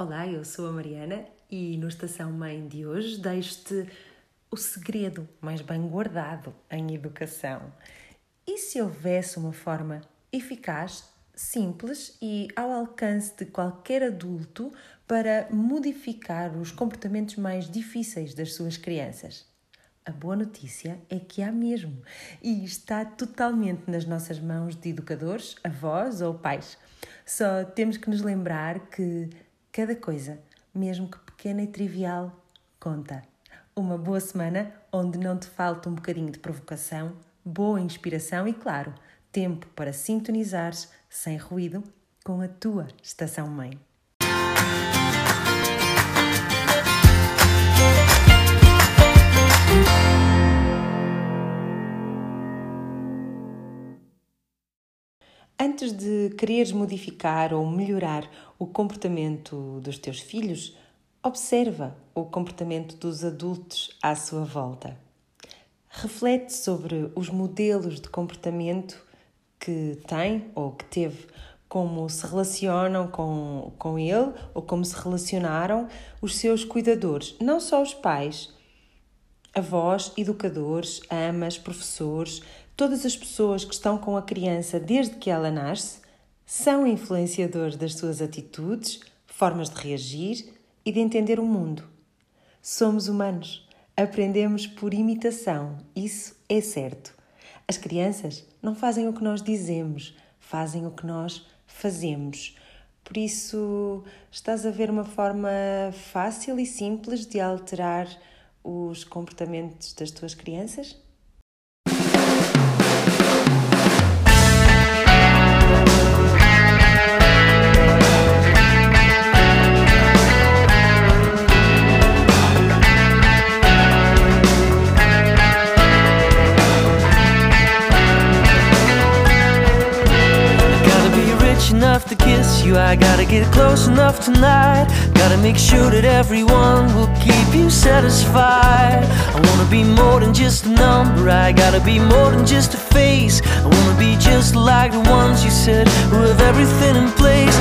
Olá, eu sou a Mariana e no Estação Mãe de hoje deixo-te o segredo mais bem guardado em educação. E se houvesse uma forma eficaz, simples e ao alcance de qualquer adulto para modificar os comportamentos mais difíceis das suas crianças? A boa notícia é que há mesmo e está totalmente nas nossas mãos de educadores, avós ou pais. Só temos que nos lembrar que cada coisa, mesmo que pequena e trivial, conta. Uma boa semana onde não te falta um bocadinho de provocação, boa inspiração e, claro, tempo para sintonizares sem ruído com a tua estação mãe. Antes de quereres modificar ou melhorar o comportamento dos teus filhos, observa o comportamento dos adultos à sua volta. Reflete sobre os modelos de comportamento que tem ou que teve, como se relacionam com, com ele ou como se relacionaram os seus cuidadores, não só os pais, avós, educadores, amas, professores, todas as pessoas que estão com a criança desde que ela nasce são influenciadores das suas atitudes, formas de reagir e de entender o mundo. Somos humanos, aprendemos por imitação, isso é certo. As crianças não fazem o que nós dizemos, fazem o que nós fazemos. Por isso, estás a ver uma forma fácil e simples de alterar os comportamentos das tuas crianças? Enough to kiss you. I gotta get close enough tonight. Gotta make sure that everyone will keep you satisfied. I wanna be more than just a number. I gotta be more than just a face. I wanna be just like the ones you said Who have everything in place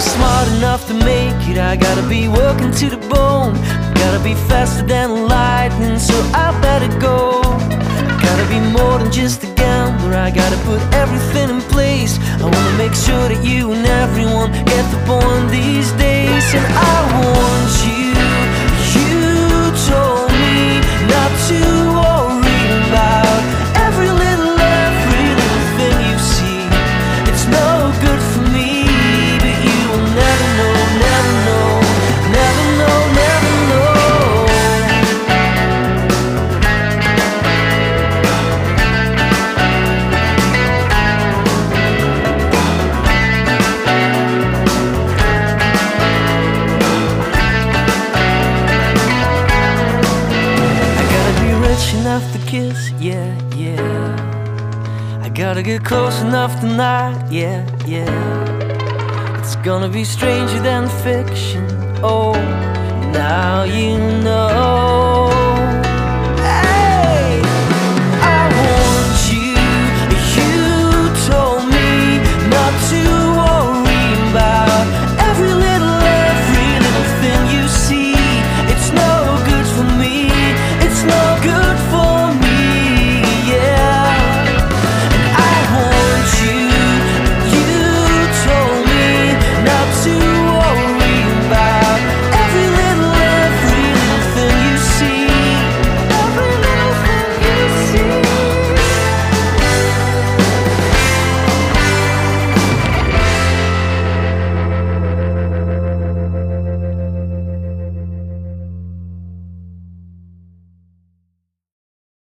smart enough to make it. I gotta be working to the bone. Gotta be faster than lightning So I better go. Gotta be more than just a gambler. I gotta put everything in place. I wanna make sure that you and everyone Get the point these days And I want enough to kiss, yeah, yeah. I gotta get close enough tonight, yeah, yeah. It's gonna be stranger than fiction. Oh, now you know.